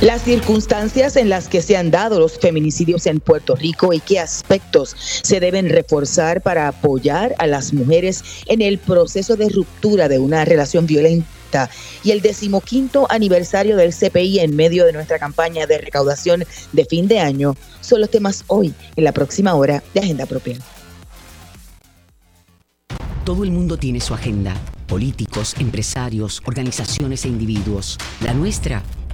Las circunstancias en las que se han dado los feminicidios en Puerto Rico y qué aspectos se deben reforzar para apoyar a las mujeres en el proceso de ruptura de una relación violenta y el decimoquinto aniversario del CPI en medio de nuestra campaña de recaudación de fin de año son los temas hoy en la próxima hora de Agenda Propia. Todo el mundo tiene su agenda, políticos, empresarios, organizaciones e individuos. La nuestra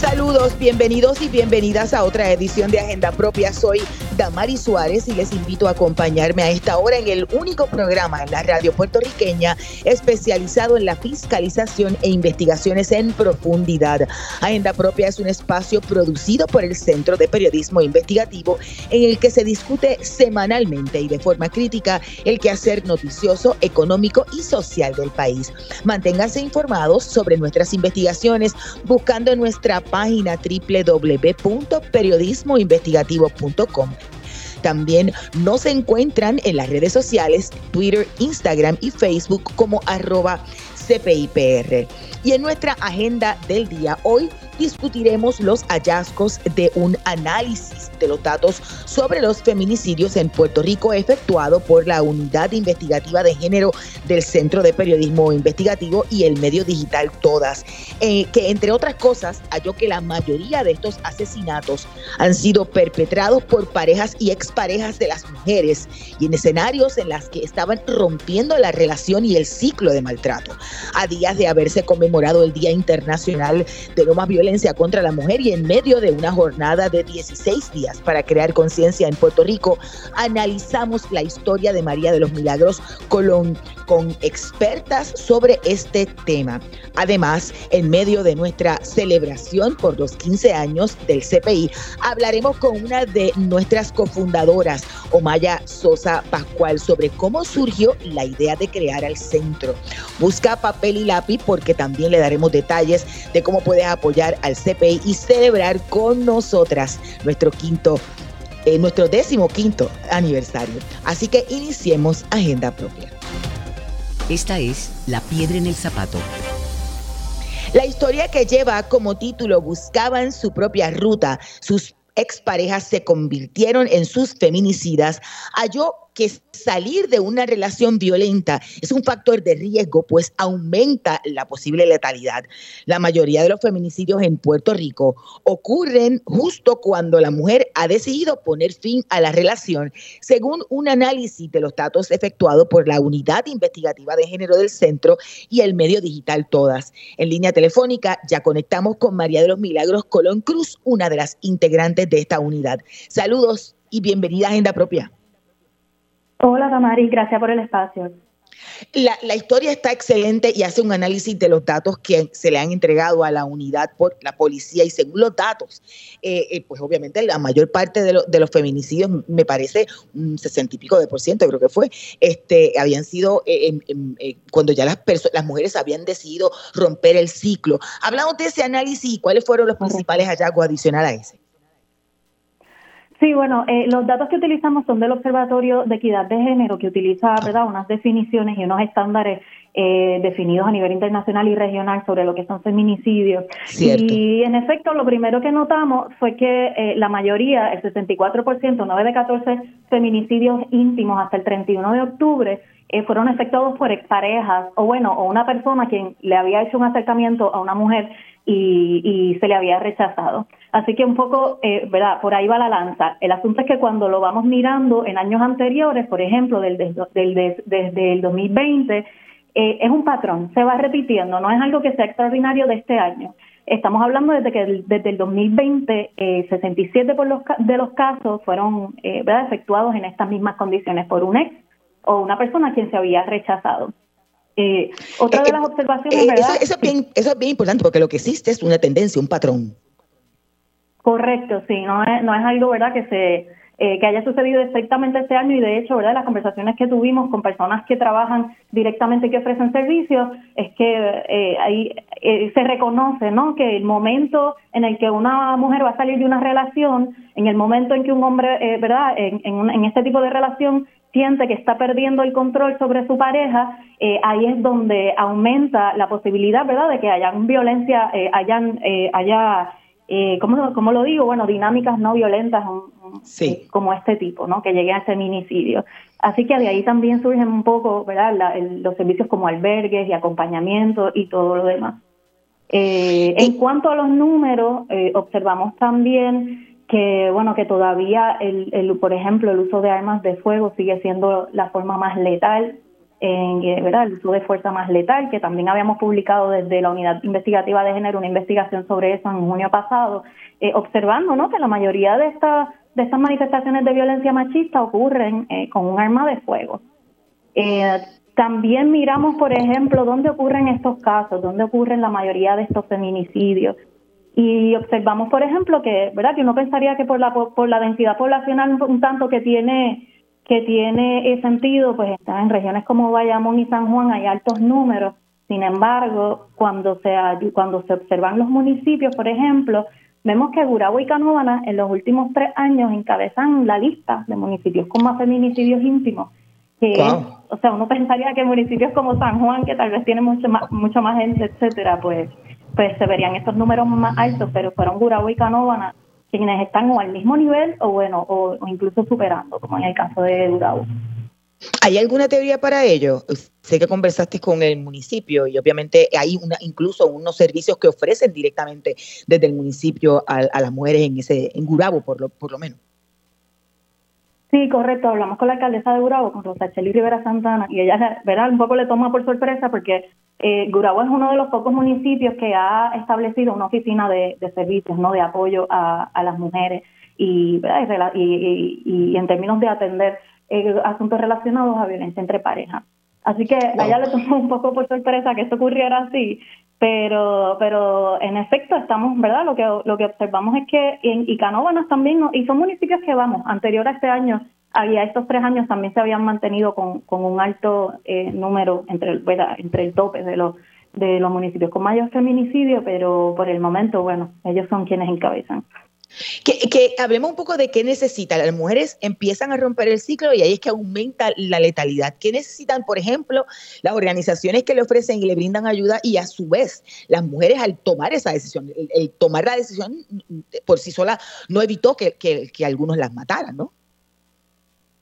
Saludos, bienvenidos y bienvenidas a otra edición de Agenda Propia. Soy Damari Suárez y les invito a acompañarme a esta hora en el único programa en la radio puertorriqueña especializado en la fiscalización e investigaciones en profundidad. Agenda Propia es un espacio producido por el Centro de Periodismo Investigativo en el que se discute semanalmente y de forma crítica el quehacer noticioso, económico y social del país. Manténganse informados sobre nuestras investigaciones buscando nuestra página www.periodismoinvestigativo.com. También nos encuentran en las redes sociales, Twitter, Instagram y Facebook como arroba CPIPR. Y en nuestra agenda del día, hoy discutiremos los hallazgos de un análisis de los datos sobre los feminicidios en Puerto Rico efectuado por la Unidad Investigativa de Género del Centro de Periodismo Investigativo y el medio digital Todas, eh, que entre otras cosas halló que la mayoría de estos asesinatos han sido perpetrados por parejas y exparejas de las mujeres y en escenarios en las que estaban rompiendo la relación y el ciclo de maltrato. A días de haberse conmemorado el Día Internacional de no más violencia contra la mujer y en medio de una jornada de 16 días para crear conciencia en Puerto Rico, analizamos la historia de María de los Milagros Colón con expertas sobre este tema. Además, en medio de nuestra celebración por los 15 años del CPI, hablaremos con una de nuestras cofundadoras, Omaya Sosa Pascual, sobre cómo surgió la idea de crear el centro. Busca papel y lápiz porque también le daremos detalles de cómo puedes apoyar al CPI y celebrar con nosotras nuestro quinto eh, nuestro décimo quinto aniversario. Así que iniciemos Agenda Propia. Esta es La Piedra en el Zapato. La historia que lleva como título Buscaban su propia ruta, sus exparejas se convirtieron en sus feminicidas, halló que salir de una relación violenta es un factor de riesgo, pues aumenta la posible letalidad. La mayoría de los feminicidios en Puerto Rico ocurren justo cuando la mujer ha decidido poner fin a la relación, según un análisis de los datos efectuado por la Unidad Investigativa de Género del Centro y el medio digital Todas. En línea telefónica ya conectamos con María de los Milagros Colón Cruz, una de las integrantes de esta unidad. Saludos y bienvenida a Agenda Propia. Hola, Damaris, gracias por el espacio. La, historia está excelente y hace un análisis de los datos que se le han entregado a la unidad por la policía y según los datos, eh, eh, pues obviamente la mayor parte de, los feminicidios, me parece un sesenta y pico de por ciento, creo que fue, este, habían sido eh, cuando ya las, las mujeres habían decidido romper el ciclo. Hablamos de ese análisis y cuáles fueron los principales hallazgos adicionales a ese. Sí, bueno, eh, los datos que utilizamos son del Observatorio de Equidad de Género, que utiliza ¿verdad? unas definiciones y unos estándares eh, definidos a nivel internacional y regional sobre lo que son feminicidios. Y en efecto, lo primero que notamos fue que eh, la mayoría, el 64%, 9 de 14 feminicidios íntimos hasta el 31 de octubre, fueron efectuados por exparejas o bueno, o una persona quien le había hecho un acercamiento a una mujer y, se le había rechazado. Así que un poco, eh, ¿verdad? Por ahí va la lanza. El asunto es que cuando lo vamos mirando en años anteriores, por ejemplo, del, desde el 2020, eh, es un patrón, se va repitiendo, no es algo que sea extraordinario de este año. Estamos hablando desde que desde el 2020, eh, 67 por los, de los casos fueron eh, ¿verdad? efectuados en estas mismas condiciones por un ex o una persona a quien se había rechazado. Eh, otra de las observaciones, eh, ¿verdad? Eso, es bien, eso es bien importante porque lo que existe es una tendencia, un patrón. Correcto, sí, no es, no es algo, ¿verdad?, que se eh, que haya sucedido exactamente este año y de hecho, ¿verdad?, las conversaciones que tuvimos con personas que trabajan directamente, que ofrecen servicios, es que ahí se reconoce, ¿no?, que el momento en el que una mujer va a salir de una relación, en el momento en que un hombre, ¿verdad?, en, en, en este tipo de relación siente que está perdiendo el control sobre su pareja, eh, ahí es donde aumenta la posibilidad, ¿verdad?, de que haya violencia, eh, hayan, eh, haya, eh, ¿cómo, lo digo? Bueno, dinámicas no violentas como este tipo, ¿no?, que llegue a feminicidio. Así que de ahí también surgen un poco, ¿verdad?, los servicios como albergues y acompañamiento y todo lo demás. en cuanto a los números, observamos también que bueno que todavía el, el, por ejemplo el uso de armas de fuego sigue siendo la forma más letal en eh, verdad el uso de fuerza más letal que también habíamos publicado desde la unidad investigativa de género una investigación sobre eso en junio pasado eh, observando no que la mayoría de estas de estas manifestaciones de violencia machista ocurren eh, con un arma de fuego. También miramos por ejemplo dónde ocurren estos casos dónde ocurren la mayoría de estos feminicidios. Y observamos, por ejemplo, que, ¿verdad? Que uno pensaría que por la, por la densidad poblacional un tanto que tiene que tiene sentido, pues está en regiones como Bayamón y San Juan hay altos números. Sin embargo, cuando se cuando se observan los municipios, por ejemplo, vemos que Gurabo y Canóvana en los últimos tres años encabezan la lista de municipios con más feminicidios íntimos. Que, o sea, uno pensaría que municipios como San Juan, que tal vez tiene mucho más, mucho más gente, etcétera, pues pues se verían estos números más altos, pero fueron Gurabo y Canóvana quienes están o al mismo nivel o bueno, o, incluso superando, como en el caso de Gurabo. ¿Hay alguna teoría para ello? Sé que conversaste con el municipio y obviamente hay una, incluso unos servicios que ofrecen directamente desde el municipio a, las mujeres en ese en Gurabo, por lo, por lo menos. Sí, correcto. Hablamos con la alcaldesa de Gurabo, con Rosacheli Rivera Santana, y ella, ¿verdad? Un poco le toma por sorpresa porque eh, Gurabo es uno de los pocos municipios que ha establecido una oficina de, servicios, no de apoyo a, las mujeres y, y, en términos de atender eh, asuntos relacionados a violencia entre parejas. Así que a ella le tomó un poco por sorpresa que esto ocurriera así, pero pero en efecto estamos, ¿verdad? Lo que lo que observamos es que en Icanóbanas también, y son municipios que vamos, anterior a este año, había estos tres años también se habían mantenido con, con un alto eh, número entre el, entre el tope de los de los municipios con mayor feminicidio, pero por el momento, bueno, ellos son quienes encabezan. Que, que, hablemos un poco de qué necesitan. Las mujeres empiezan a romper el ciclo y ahí es que aumenta la letalidad. ¿Qué necesitan, por ejemplo, las organizaciones que le ofrecen y le brindan ayuda y a su vez las mujeres al tomar esa decisión? El, tomar la decisión por sí sola no evitó que, que, que algunos las mataran, ¿no?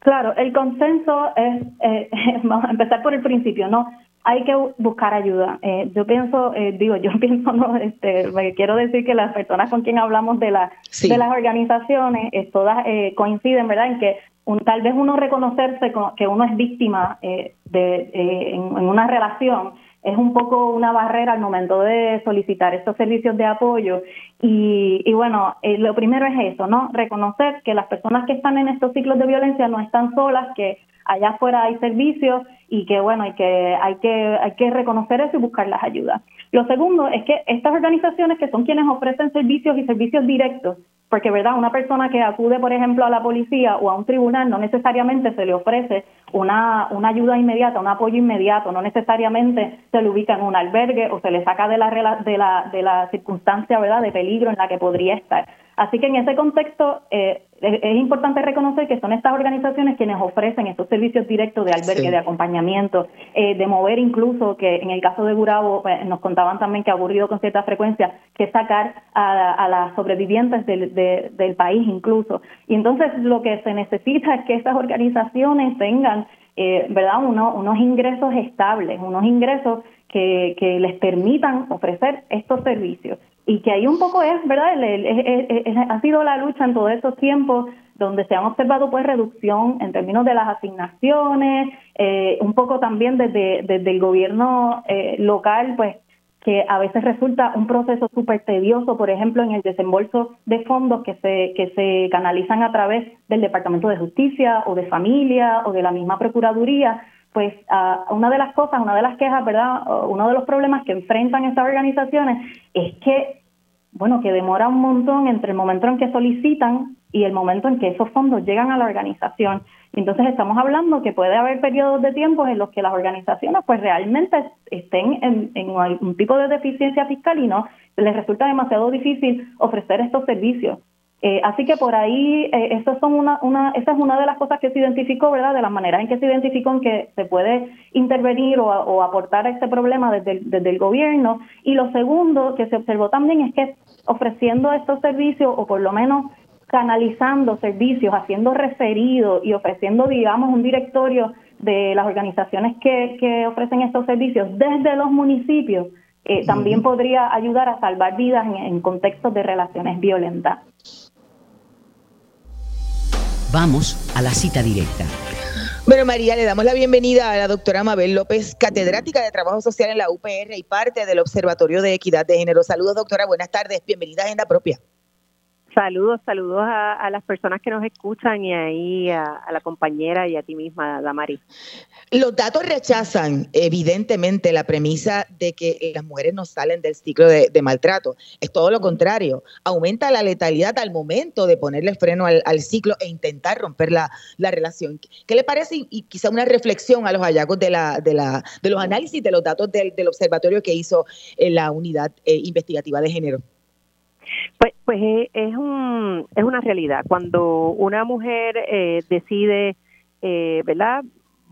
Claro, el consenso es, eh, vamos a empezar por el principio, ¿no? Hay que buscar ayuda. Eh, yo pienso, eh, digo, yo pienso, no, este, quiero decir que las personas con quien hablamos de, la, de las organizaciones, todas coinciden, ¿verdad?, en que un, tal vez uno reconocerse que uno es víctima de, en, en una relación es un poco una barrera al momento de solicitar estos servicios de apoyo. Y, y bueno, eh, lo primero es eso, ¿no? Reconocer que las personas que están en estos ciclos de violencia no están solas, que allá afuera hay servicios y que bueno, hay que, hay que, hay que reconocer eso y buscar las ayudas. Lo segundo es que estas organizaciones que son quienes ofrecen servicios y servicios directos, porque verdad, una persona que acude, por ejemplo, a la policía o a un tribunal no necesariamente se le ofrece una, una ayuda inmediata, un apoyo inmediato, no necesariamente se le ubica en un albergue o se le saca de la, de la, de la circunstancia verdad de peligro en la que podría estar. Así que en ese contexto eh, es importante reconocer que son estas organizaciones quienes ofrecen estos servicios directos de albergue, de acompañamiento, eh, de mover incluso, que en el caso de Gurabo pues, nos contaban también que ha ocurrido con cierta frecuencia, que sacar a, las sobrevivientes del, del país incluso. Y entonces lo que se necesita es que estas organizaciones tengan eh, ¿verdad? unos ingresos estables, unos ingresos que, que les permitan ofrecer estos servicios y que ahí un poco es, ¿verdad? ha sido la lucha en todos estos tiempos donde se han observado pues reducción en términos de las asignaciones, eh, un poco también desde, desde el gobierno eh, local, pues que a veces resulta un proceso súper tedioso, por ejemplo, en el desembolso de fondos que se, que se canalizan a través del Departamento de Justicia o de Familia o de la misma Procuraduría, pues una de las cosas, una de las quejas, ¿verdad? Uno de los problemas que enfrentan estas organizaciones es que, bueno, que demora un montón entre el momento en que solicitan y el momento en que esos fondos llegan a la organización. Entonces estamos hablando que puede haber periodos de tiempo en los que las organizaciones pues realmente estén en, en algún tipo de deficiencia fiscal y no les resulta demasiado difícil ofrecer estos servicios. Eh, así que por ahí, eh, son una, una, esa es una de las cosas que se identificó, ¿verdad? De las maneras en que se identificó en que se puede intervenir o, aportar a este problema desde desde el gobierno. Y lo segundo que se observó también es que ofreciendo estos servicios, o por lo menos canalizando servicios, haciendo referidos y ofreciendo, digamos, un directorio de las organizaciones que, que ofrecen estos servicios desde los municipios, eh, también podría ayudar a salvar vidas en, contextos de relaciones violentas. Vamos a la cita directa. Bueno, María, le damos la bienvenida a la doctora Mabel López, catedrática de Trabajo Social en la UPR y parte del Observatorio de Equidad de Género. Saludos, doctora, buenas tardes, bienvenida a Agenda Propia. Saludos, saludos a, las personas que nos escuchan y ahí a, la compañera y a ti misma, Damari. Los datos rechazan evidentemente la premisa de que las mujeres no salen del ciclo de, maltrato. Es todo lo contrario. Aumenta la letalidad al momento de ponerle freno al, ciclo e intentar romper la, relación. ¿Qué le parece? Y quizá una reflexión a los hallazgos de, la, de, la, de los análisis de los datos del, observatorio que hizo la unidad eh, investigativa de género. Pues, pues eh, es, un, es una realidad. Cuando una mujer eh, decide, eh, ¿verdad?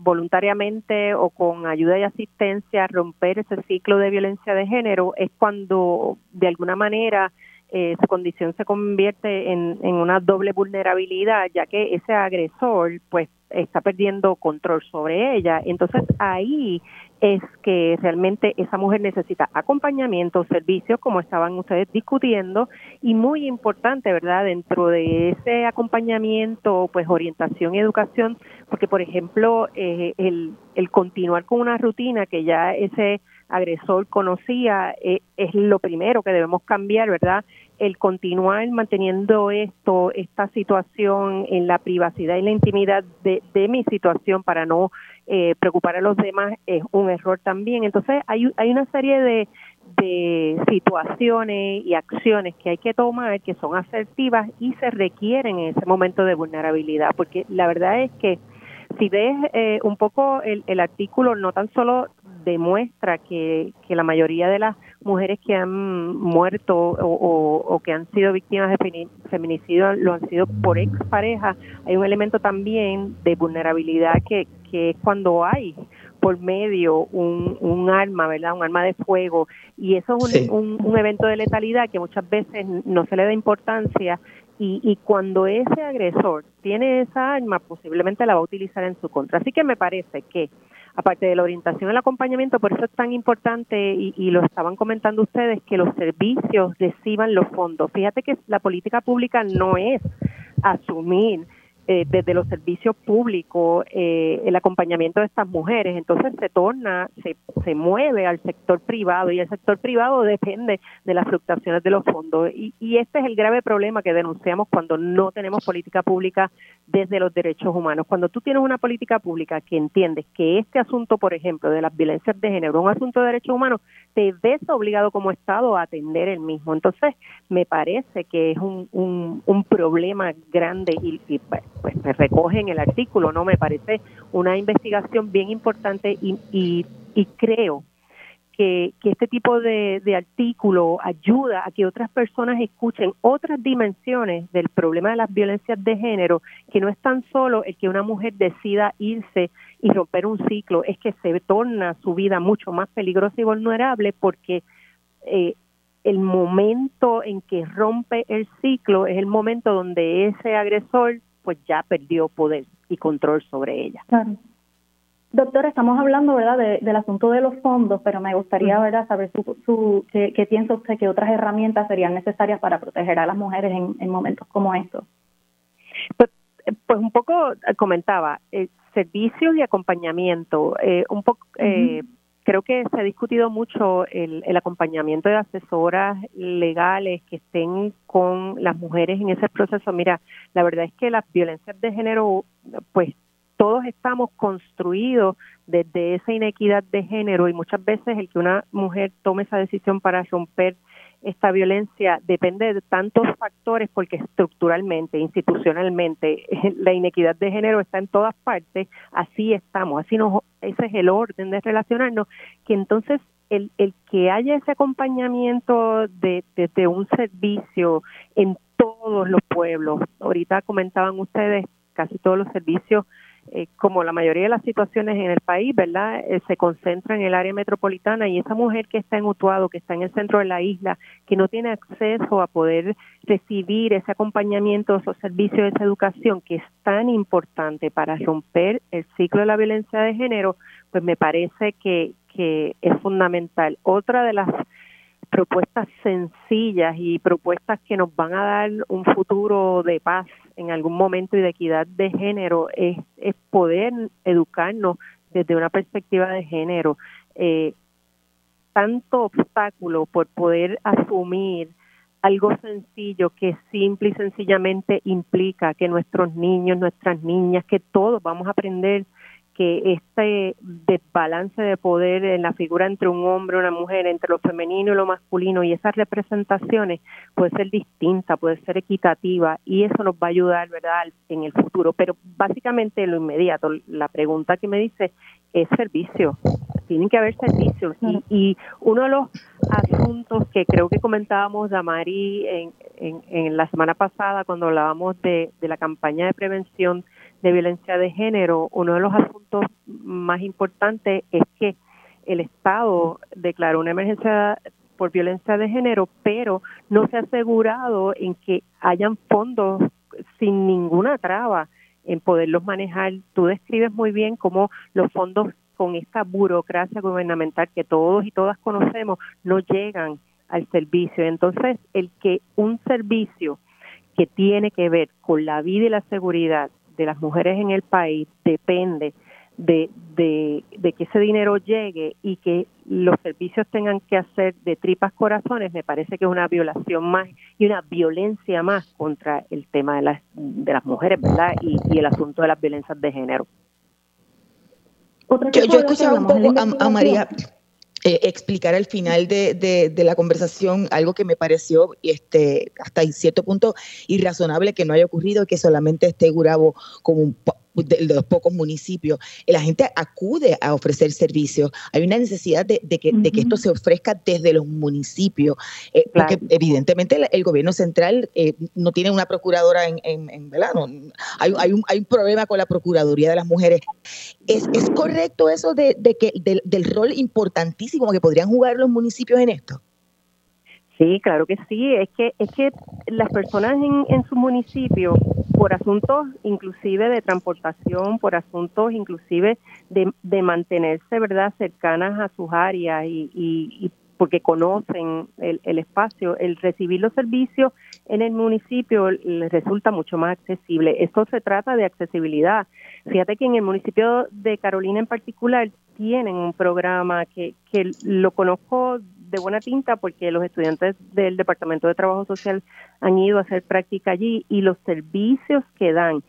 Voluntariamente o con ayuda y asistencia romper ese ciclo de violencia de género es cuando de alguna manera eh, su condición se convierte en, una doble vulnerabilidad ya que ese agresor pues está perdiendo control sobre ella entonces ahí es que realmente esa mujer necesita acompañamiento, servicios, como estaban ustedes discutiendo, y muy importante, ¿verdad? Dentro de ese acompañamiento, pues orientación y educación, porque, por ejemplo, eh, el, el continuar con una rutina que ya ese agresor conocía eh, es lo primero que debemos cambiar, ¿verdad? El continuar manteniendo esto, esta situación en la privacidad y la intimidad de, de mi situación para no eh, preocupar a los demás es un error también. Entonces hay, hay una serie de, de situaciones y acciones que hay que tomar que son asertivas y se requieren en ese momento de vulnerabilidad, porque la verdad es que si ves eh, un poco el, el artículo, no tan solo demuestra que, que la mayoría de las mujeres que han muerto o, que han sido víctimas de feminicidio lo han sido por expareja, hay un elemento también de vulnerabilidad que, que es cuando hay por medio un, un arma, ¿verdad? Un arma de fuego. Y eso es un, un, evento de letalidad que muchas veces no se le da importancia y, y, cuando ese agresor tiene esa arma, posiblemente la va a utilizar en su contra. Así que me parece que aparte de la orientación el acompañamiento, por eso es tan importante, y, y, lo estaban comentando ustedes, que los servicios reciban los fondos. Fíjate que la política pública no es asumir eh, desde los servicios públicos eh, el acompañamiento de estas mujeres. Entonces se torna, se, se mueve al sector privado y el sector privado depende de las fluctuaciones de los fondos. Y, y este es el grave problema que denunciamos cuando no tenemos política pública desde los derechos humanos. Cuando tú tienes una política pública que entiendes que este asunto, por ejemplo, de las violencias de género, un asunto de derechos humanos, te ves obligado como Estado a atender el mismo. Entonces, me parece que es un, un, problema grande y, y pues, me recoge en el artículo, ¿no? Me parece una investigación bien importante y, y, y creo que, que, este tipo de, de, artículo ayuda a que otras personas escuchen otras dimensiones del problema de las violencias de género, que no es tan solo el que una mujer decida irse y romper un ciclo, es que se torna su vida mucho más peligrosa y vulnerable porque eh, el momento en que rompe el ciclo es el momento donde ese agresor pues ya perdió poder y control sobre ella. Claro. Doctora, estamos hablando ¿verdad? del asunto de los fondos, pero me gustaría ¿verdad? saber su, su, qué, piensa usted que otras herramientas serían necesarias para proteger a las mujeres en, momentos como estos. Pues, pues un poco eh, comentaba, eh, servicios y acompañamiento, eh, un poco eh, creo que se ha discutido mucho el, el, acompañamiento de asesoras legales que estén con las mujeres en ese proceso. Mira, la verdad es que las violencias de género, pues todos estamos construidos desde esa inequidad de género y muchas veces el que una mujer tome esa decisión para romper esta violencia depende de tantos factores porque estructuralmente, institucionalmente, la inequidad de género está en todas partes, así estamos, así nos, ese es el orden de relacionarnos, que entonces el, el que haya ese acompañamiento de, de, un servicio en todos los pueblos. Ahorita comentaban ustedes, casi todos los servicios eh, como la mayoría de las situaciones en el país, ¿verdad? Eh, se concentra en el área metropolitana y esa mujer que está en Utuado, que está en el centro de la isla, que no tiene acceso a poder recibir ese acompañamiento, esos servicios, esa educación que es tan importante para romper el ciclo de la violencia de género, pues me parece que, que es fundamental. Otra de las propuestas sencillas y propuestas que nos van a dar un futuro de paz en algún momento y de equidad de género es, es poder educarnos desde una perspectiva de género. Eh, tanto obstáculo por poder asumir algo sencillo que simple y sencillamente implica que nuestros niños, nuestras niñas, que todos vamos a aprender que este desbalance de poder en la figura entre un hombre y una mujer, entre lo femenino y lo masculino, y esas representaciones puede ser distinta, puede ser equitativa, y eso nos va a ayudar, ¿verdad?, en el futuro. Pero básicamente lo inmediato, la pregunta que me dice es servicio. Tienen que haber servicios. Y, y uno de los asuntos que creo que comentábamos, Damari, en, en, en la semana pasada, cuando hablábamos de, de la campaña de prevención de violencia de género, uno de los asuntos más importantes es que el Estado declaró una emergencia por violencia de género, pero no se ha asegurado en que hayan fondos sin ninguna traba en poderlos manejar. Tú describes muy bien cómo los fondos con esta burocracia gubernamental que todos y todas conocemos no llegan al servicio. Entonces, el que un servicio que tiene que ver con la vida y la seguridad de las mujeres en el país depende de, de, que ese dinero llegue y que los servicios tengan que hacer de tripas corazones, me parece que es una violación más y una violencia más contra el tema de las, de las mujeres, ¿verdad? Y, el asunto de las violencias de género. Yo, yo escuchaba un poco a María eh, explicar al final de, de, la conversación algo que me pareció este, hasta cierto punto irrazonable que no haya ocurrido, que solamente esté Gurabo como un de, los pocos municipios, la gente acude a ofrecer servicios. Hay una necesidad de, que, de que, esto se ofrezca desde los municipios, eh, porque evidentemente el, gobierno central eh, no tiene una procuradora en, en, ¿verdad? hay, hay, un, hay un problema con la Procuraduría de las Mujeres. ¿Es, es correcto eso de, de que del, del rol importantísimo que podrían jugar los municipios en esto? Sí, claro que sí. Es que es que las personas en, en su municipio, por asuntos inclusive de transportación, por asuntos inclusive de, de mantenerse, verdad, cercanas a sus áreas y, y, porque conocen el, el, espacio, el recibir los servicios en el municipio les resulta mucho más accesible. Esto se trata de accesibilidad. Fíjate que en el municipio de Carolina en particular tienen un programa que, que lo conozco de buena tinta porque los estudiantes del Departamento de Trabajo Social han ido a hacer práctica allí y los servicios que dan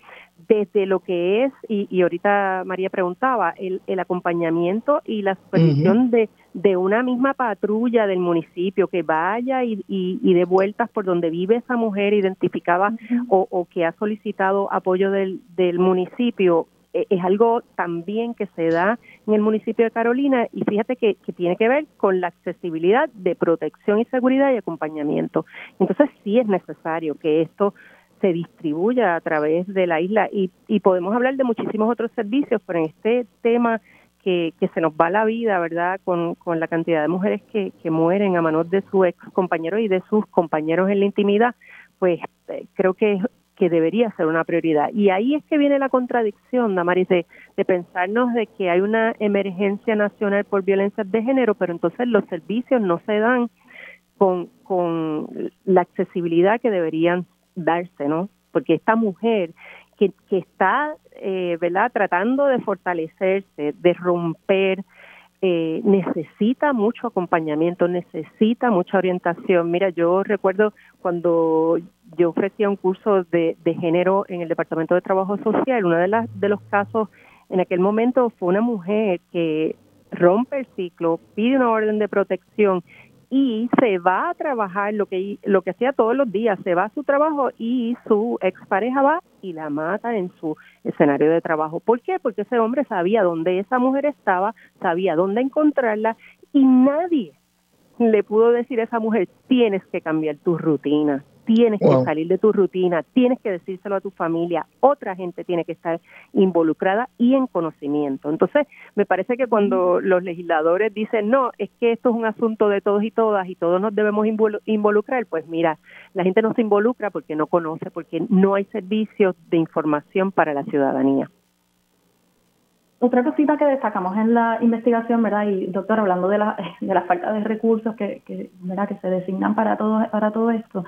desde lo que es, y, y ahorita María preguntaba, el, el acompañamiento y la supervisión de, de una misma patrulla del municipio que vaya y, y, de vueltas por donde vive esa mujer identificada o, o, que ha solicitado apoyo del, del municipio es algo también que se da en el municipio de Carolina y fíjate que, tiene que ver con la accesibilidad de protección y seguridad y acompañamiento. Entonces sí es necesario que esto se distribuya a través de la isla y, y podemos hablar de muchísimos otros servicios, pero en este tema que, que se nos va la vida, ¿verdad? Con, con la cantidad de mujeres que, que mueren a manos de su ex compañero y de sus compañeros en la intimidad, pues eh, creo que que debería ser una prioridad. Y ahí es que viene la contradicción, Damaris, de, de pensarnos de que hay una emergencia nacional por violencia de género, pero entonces los servicios no se dan con, con la accesibilidad que deberían darse, ¿no? Porque esta mujer que, que está, eh, ¿verdad?, tratando de fortalecerse, de romper, eh, necesita mucho acompañamiento, necesita mucha orientación. Mira, yo recuerdo cuando yo ofrecía un curso de, de género en el Departamento de Trabajo Social, uno de, las, de los casos en aquel momento fue una mujer que rompe el ciclo, pide una orden de protección y se va a trabajar lo que lo que hacía todos los días, se va a su trabajo y su expareja va y la mata en su escenario de trabajo. ¿Por qué? Porque ese hombre sabía dónde esa mujer estaba, sabía dónde encontrarla y nadie le pudo decir a esa mujer, tienes que cambiar tu rutina, tienes que salir de tu rutina, tienes que decírselo a tu familia, otra gente tiene que estar involucrada y en conocimiento. Entonces, me parece que cuando los legisladores dicen, no, es que esto es un asunto de todos y todas y todos nos debemos involucrar, pues mira, la gente no se involucra porque no conoce, porque no hay servicios de información para la ciudadanía. Otra cosita que destacamos en la investigación, ¿verdad? Y doctor, hablando de la, de la falta de recursos que, que, ¿verdad? que se designan para todo, para todo esto,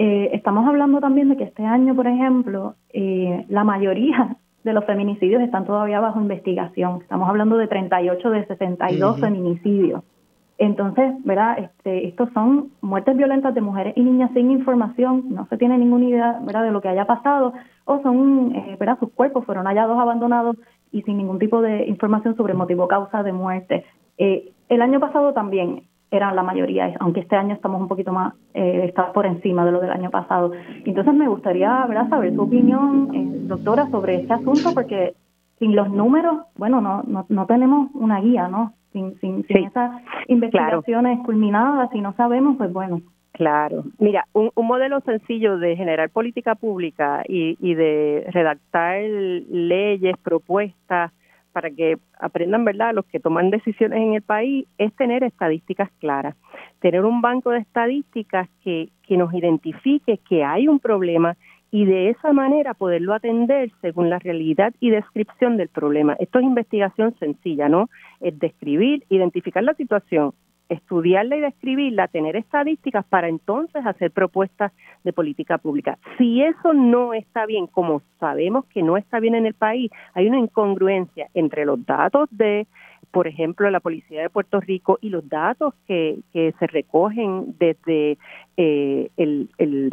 eh, estamos hablando también de que este año, por ejemplo, eh, la mayoría de los feminicidios están todavía bajo investigación. Estamos hablando de 38 de 62 feminicidios. Entonces, ¿verdad? Este, estos son muertes violentas de mujeres y niñas sin información, no se tiene ninguna idea, ¿verdad?, de lo que haya pasado, o son, eh, ¿verdad?, sus cuerpos fueron hallados abandonados y sin ningún tipo de información sobre motivo causa de muerte. el año pasado también eran la mayoría, aunque este año estamos un poquito más, eh, está por encima de lo del año pasado. Entonces me gustaría ¿verdad? saber tu opinión, eh, doctora, sobre este asunto, porque sin los números, bueno, no, no, no tenemos una guía, ¿no? Sin, sin, sin esas investigaciones culminadas, si no sabemos, pues bueno. Claro. Mira, un, un modelo sencillo de generar política pública y, y de redactar leyes, propuestas, para que aprendan, ¿verdad?, los que toman decisiones en el país, es tener estadísticas claras, tener un banco de estadísticas que, que nos identifique que hay un problema y de esa manera poderlo atender según la realidad y descripción del problema. Esto es investigación sencilla, ¿no? Es describir, identificar la situación, estudiarla y describirla, tener estadísticas para entonces hacer propuestas de política pública. Si eso no está bien, como sabemos que no está bien en el país, hay una incongruencia entre los datos de, por ejemplo, la Policía de Puerto Rico y los datos que, que se recogen desde eh, el, el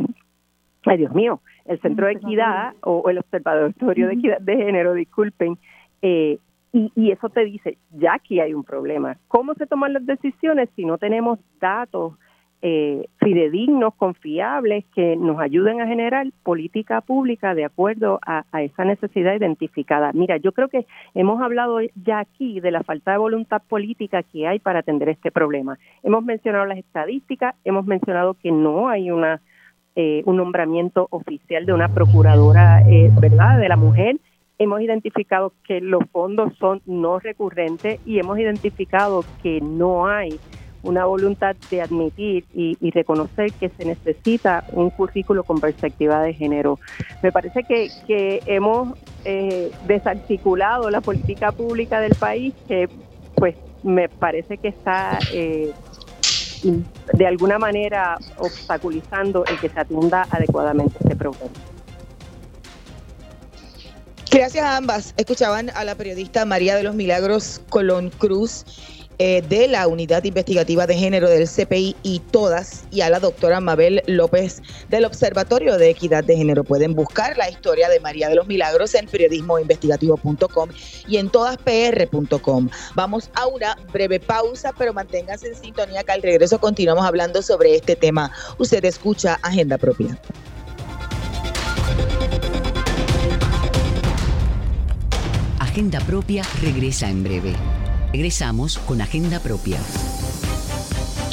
ay Dios mío, el Centro de Equidad o el Observatorio de Equidad de Género, disculpen, eh, y, eso te dice, ya aquí hay un problema. ¿Cómo se toman las decisiones si no tenemos datos eh, fidedignos, confiables, que nos ayuden a generar política pública de acuerdo a, esa necesidad identificada? Mira, yo creo que hemos hablado ya aquí de la falta de voluntad política que hay para atender este problema. Hemos mencionado las estadísticas, hemos mencionado que no hay una eh, un nombramiento oficial de una procuradora, eh, ¿verdad?, de la mujer hemos identificado que los fondos son no recurrentes y hemos identificado que no hay una voluntad de admitir y, reconocer que se necesita un currículo con perspectiva de género. Me parece que, que hemos eh, desarticulado la política pública del país, que pues me parece que está eh, de alguna manera obstaculizando el que se atienda adecuadamente este problema. Gracias a ambas. Escuchaban a la periodista María de los Milagros Colón Cruz eh, de la Unidad Investigativa de Género del CPI y todas, y a la doctora Mabel López del Observatorio de Equidad de Género. Pueden buscar la historia de María de los Milagros en periodismoinvestigativo.com y en todaspr.com. Vamos a una breve pausa, pero manténganse en sintonía que al regreso continuamos hablando sobre este tema. Usted escucha Agenda Propia. Agenda Propia regresa en breve. Regresamos con Agenda Propia.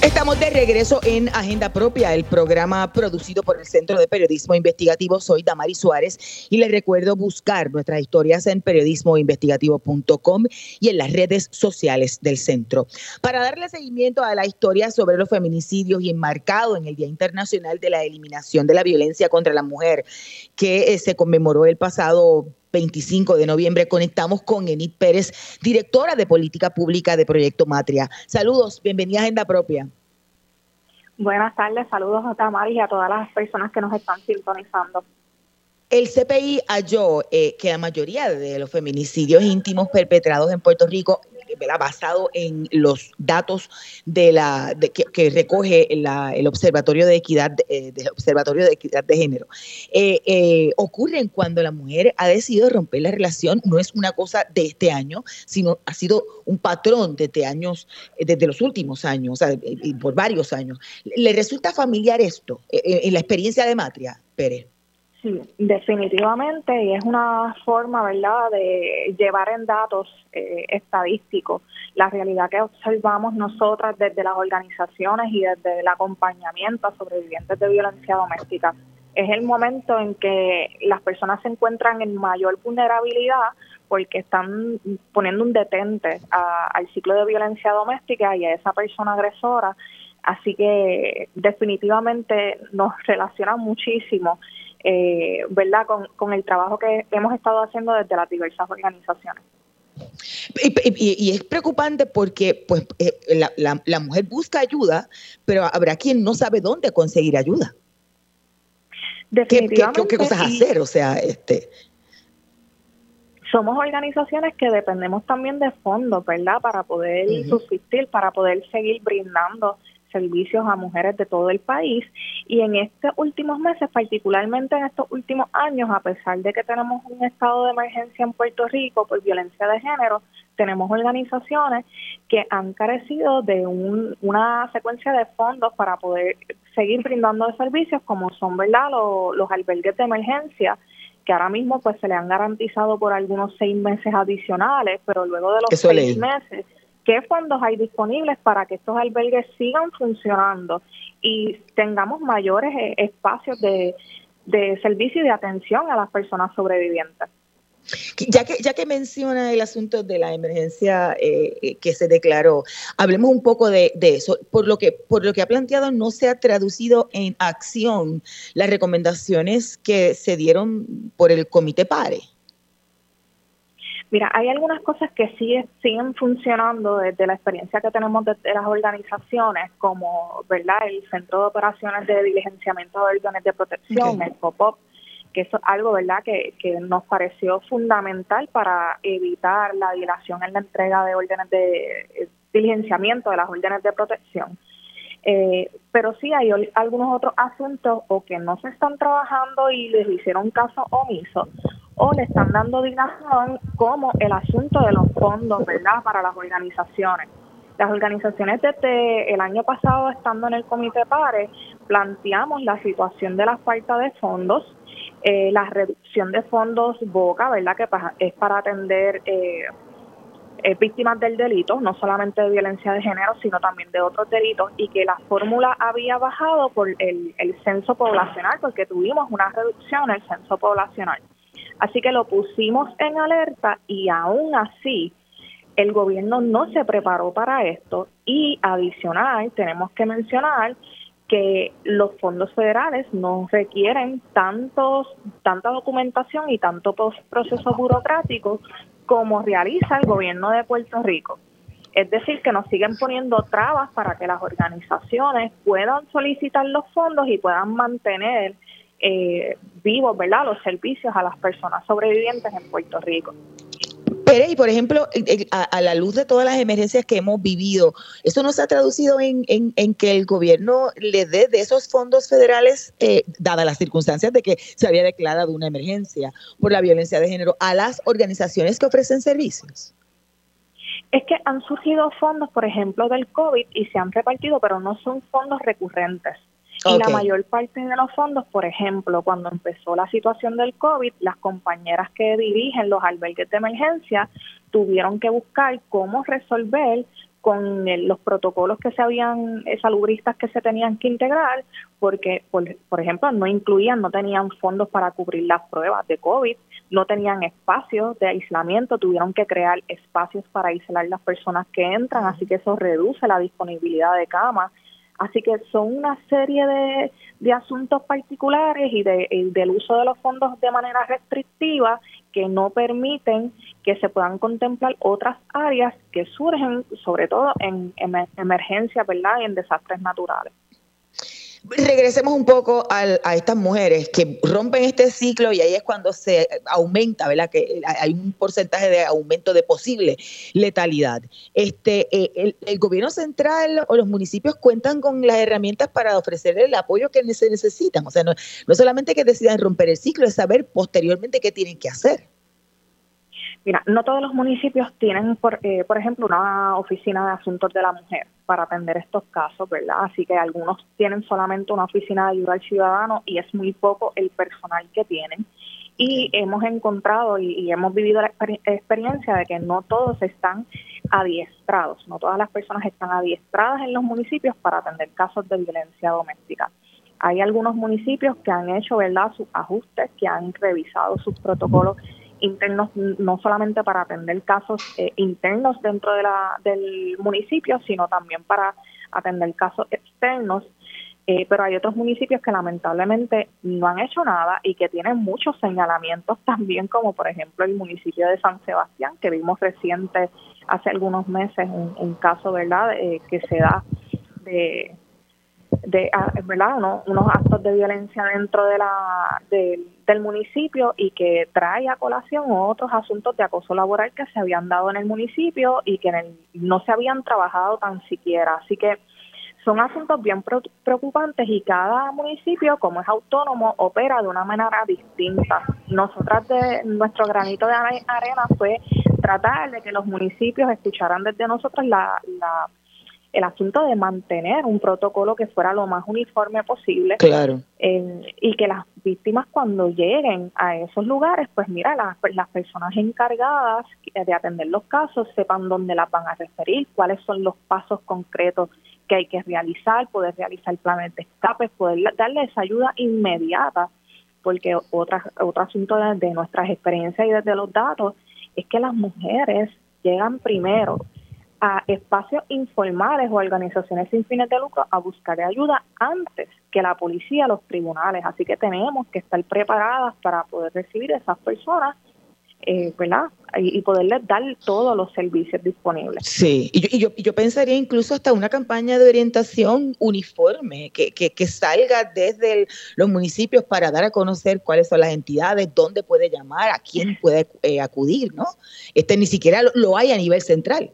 Estamos de regreso en Agenda Propia, el programa producido por el Centro de Periodismo Investigativo. Soy Damari Suárez y les recuerdo buscar nuestras historias en periodismoinvestigativo.com y en las redes sociales del centro. Para darle seguimiento a la historia sobre los feminicidios y enmarcado en el Día Internacional de la Eliminación de la Violencia contra la Mujer, que eh, se conmemoró el pasado 25 de noviembre. Conectamos con Enid Pérez, directora de Política Pública de Proyecto Matria. Saludos, bienvenida a Agenda Propia. Buenas tardes, saludos a Tamara y a todas las personas que nos están sintonizando. El CPI halló eh, que la mayoría de los feminicidios íntimos perpetrados en Puerto Rico basado en los datos de la que, recoge el observatorio de equidad eh, del observatorio de equidad de género. Eh, eh, ocurren cuando la mujer ha decidido romper la relación no es una cosa de este año sino ha sido un patrón desde años desde los últimos años y por varios años. Le resulta familiar esto en la experiencia de Matria Pérez Sí, definitivamente, y es una forma, ¿verdad?, de llevar en datos eh, estadísticos la realidad que observamos nosotras desde las organizaciones y desde el acompañamiento a sobrevivientes de violencia doméstica. Es el momento en que las personas se encuentran en mayor vulnerabilidad porque están poniendo un detente al ciclo de violencia doméstica y a esa persona agresora. Así que definitivamente nos relaciona muchísimo eh, ¿verdad? Con, el trabajo que hemos estado haciendo desde las diversas organizaciones. Y, es preocupante porque pues eh, la, mujer busca ayuda, pero habrá quien no sabe dónde conseguir ayuda. Definitivamente. ¿Qué, cosas hacer? O sea, este. Somos organizaciones que dependemos también de fondos, ¿verdad? Para poder subsistir, para poder seguir brindando servicios a mujeres de todo el país. Y en estos últimos meses, particularmente en estos últimos años, a pesar de que tenemos un estado de emergencia en Puerto Rico por violencia de género, tenemos organizaciones que han carecido de una secuencia de fondos para poder seguir brindando servicios como son verdad los, los albergues de emergencia que ahora mismo pues se le han garantizado por algunos seis meses adicionales, pero luego de los seis meses qué fondos hay disponibles para que estos albergues sigan funcionando y tengamos mayores eh, espacios de, servicio y de atención a las personas sobrevivientes. Ya que, ya que menciona el asunto de la emergencia eh, eh, que se declaró, hablemos un poco de, de, eso. Por lo, que, por lo que ha planteado, no se ha traducido en acción las recomendaciones que se dieron por el Comité PARE. Mira, hay algunas cosas que sí siguen funcionando desde la experiencia que tenemos desde las organizaciones, como verdad el Centro de Operaciones de Diligenciamiento de Órdenes de Protección, el POPOP, que eso es algo verdad que, que nos pareció fundamental para evitar la dilación en la entrega de órdenes de eh, diligenciamiento de las órdenes de protección. Eh, pero sí hay algunos otros asuntos o que no se están trabajando y les hicieron caso omiso o le están dando dilación como el asunto de los fondos, ¿verdad?, para las organizaciones. Las organizaciones desde el año pasado, estando en el Comité PARE, planteamos la situación de la falta de fondos, eh, la reducción de fondos BOCA, ¿verdad?, que es para atender eh, eh, víctimas del delito, no solamente de violencia de género, sino también de otros delitos, y que la fórmula había bajado por el, el censo poblacional, porque tuvimos una reducción en el censo poblacional. Así que lo pusimos en alerta y aún así el gobierno no se preparó para esto y adicional tenemos que mencionar que los fondos federales no requieren tantos, tanta documentación y tanto proceso burocrático como realiza el gobierno de Puerto Rico. Es decir, que nos siguen poniendo trabas para que las organizaciones puedan solicitar los fondos y puedan mantener eh, vivos, ¿verdad?, los servicios a las personas sobrevivientes en Puerto Rico. Pero, y por ejemplo, a, la luz de todas las emergencias que hemos vivido, ¿eso no se ha traducido en, que el gobierno le dé de esos fondos federales, eh, dadas las circunstancias de que se había declarado una emergencia por la violencia de género, a las organizaciones que ofrecen servicios? Es que han surgido fondos, por ejemplo, del COVID y se han repartido, pero no son fondos recurrentes. Y la mayor parte de los fondos, por ejemplo, cuando empezó la situación del COVID, las compañeras que dirigen los albergues de emergencia tuvieron que buscar cómo resolver con los protocolos que se habían, eh, salubristas que se tenían que integrar, porque, por, por, ejemplo, no incluían, no tenían fondos para cubrir las pruebas de COVID, no tenían espacios de aislamiento, tuvieron que crear espacios para aislar las personas que entran, así que eso reduce la disponibilidad de camas Así que son una serie de, asuntos particulares y, del uso de los fondos de manera restrictiva que no permiten que se puedan contemplar otras áreas que surgen, sobre todo en, en emergencias, ¿verdad? Y en desastres naturales. Regresemos un poco a estas mujeres que rompen este ciclo y ahí es cuando se aumenta, ¿verdad? Que hay un porcentaje de aumento de posible letalidad. Este, eh, el, gobierno central o los municipios cuentan con las herramientas para ofrecer el apoyo que se necesitan. O sea, no, no solamente que decidan romper el ciclo, es saber posteriormente qué tienen que hacer. Mira, no todos los municipios tienen, por, eh, por ejemplo, una oficina de asuntos de la mujer para atender estos casos, ¿verdad? Así que algunos tienen solamente una oficina de ayuda al ciudadano y es muy poco el personal que tienen. Y hemos encontrado y, hemos vivido la experiencia de que no todos están adiestrados, no todas las personas están adiestradas en los municipios para atender casos de violencia doméstica. Hay algunos municipios que han hecho, ¿verdad?, sus ajustes, que han revisado sus protocolos internos, no solamente para atender casos eh, internos dentro de la, del municipio, sino también para atender casos externos. Eh, pero hay otros municipios que lamentablemente no han hecho nada y que tienen muchos señalamientos también, como por ejemplo el municipio de San Sebastián, que vimos reciente hace algunos meses un, caso, ¿verdad?, eh, que se da de, de ah, ¿verdad? unos actos de violencia dentro de la, del municipio y que trae a colación otros asuntos de acoso laboral que se habían dado en el municipio y que no se habían trabajado tan siquiera. Así que son asuntos bien preocupantes y cada municipio, como es autónomo, opera de una manera distinta. Nosotras de nuestro granito de arena fue tratar de que los municipios escucharan desde nosotros la, la el asunto de mantener un protocolo que fuera lo más uniforme posible. Claro. y que las víctimas cuando lleguen a esos lugares, pues mira, las, las personas encargadas de atender los casos sepan dónde las van a referir, cuáles son los pasos concretos que hay que realizar, poder realizar planes de escape, poder darle esa ayuda inmediata, porque otra, otro asunto de, de nuestras experiencias y desde los datos es que las mujeres llegan primero a espacios informales o organizaciones sin fines de lucro a buscar ayuda antes que la policía, los tribunales. Así que tenemos que estar preparadas para poder recibir a esas personas, eh, ¿verdad? Y, poderles dar todos los servicios disponibles. Sí, y yo, y yo, pensaría incluso hasta una campaña de orientación uniforme que, que, que salga desde los municipios para dar a conocer cuáles son las entidades, dónde puede llamar, a quién puede eh, acudir, ¿no? Este ni siquiera lo hay a nivel central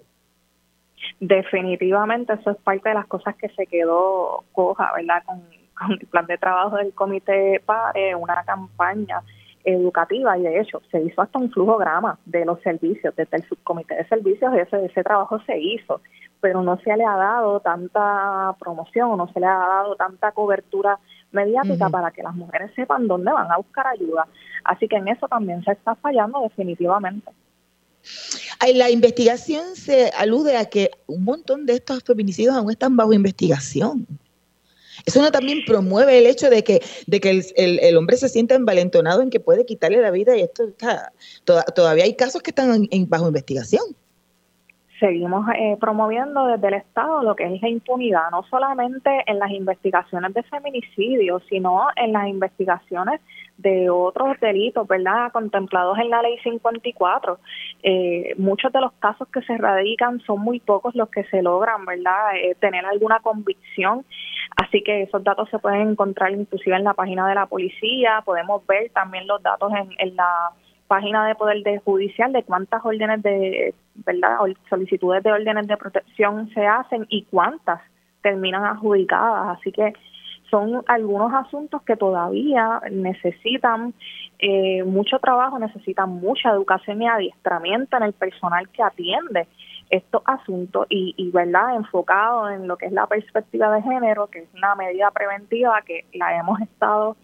definitivamente eso es parte de las cosas que se quedó coja, ¿verdad? Con, el plan de trabajo del comité PARE, una campaña educativa y de hecho se hizo hasta un flujograma de los servicios desde el subcomité de servicios ese, ese trabajo se hizo pero no se le ha dado tanta promoción no se le ha dado tanta cobertura mediática para que las mujeres sepan dónde van a buscar ayuda. Así que en eso también se está fallando definitivamente la investigación se alude a que un montón de estos feminicidios aún están bajo investigación. Eso no también promueve el hecho de que, de que el, hombre se sienta envalentonado en que puede quitarle la vida y esto todavía hay casos que están bajo investigación. Seguimos eh, promoviendo desde el Estado lo que es la impunidad, no solamente en las investigaciones de feminicidio, sino en las investigaciones de otros delitos, ¿verdad?, contemplados en la ley 54. Eh, muchos de los casos que se radican son muy pocos los que se logran, ¿verdad?, eh, tener alguna convicción. Así que esos datos se pueden encontrar inclusive en la página de la policía, podemos ver también los datos en, la página de Poder de Judicial de cuántas órdenes de, ¿verdad?, solicitudes de órdenes de protección se hacen y cuántas terminan adjudicadas. Así que son algunos asuntos que todavía necesitan eh, mucho trabajo, necesitan mucha educación y adiestramiento en el personal que atiende estos asuntos y, y verdad enfocado en lo que es la perspectiva de género, que es una medida preventiva que la hemos estado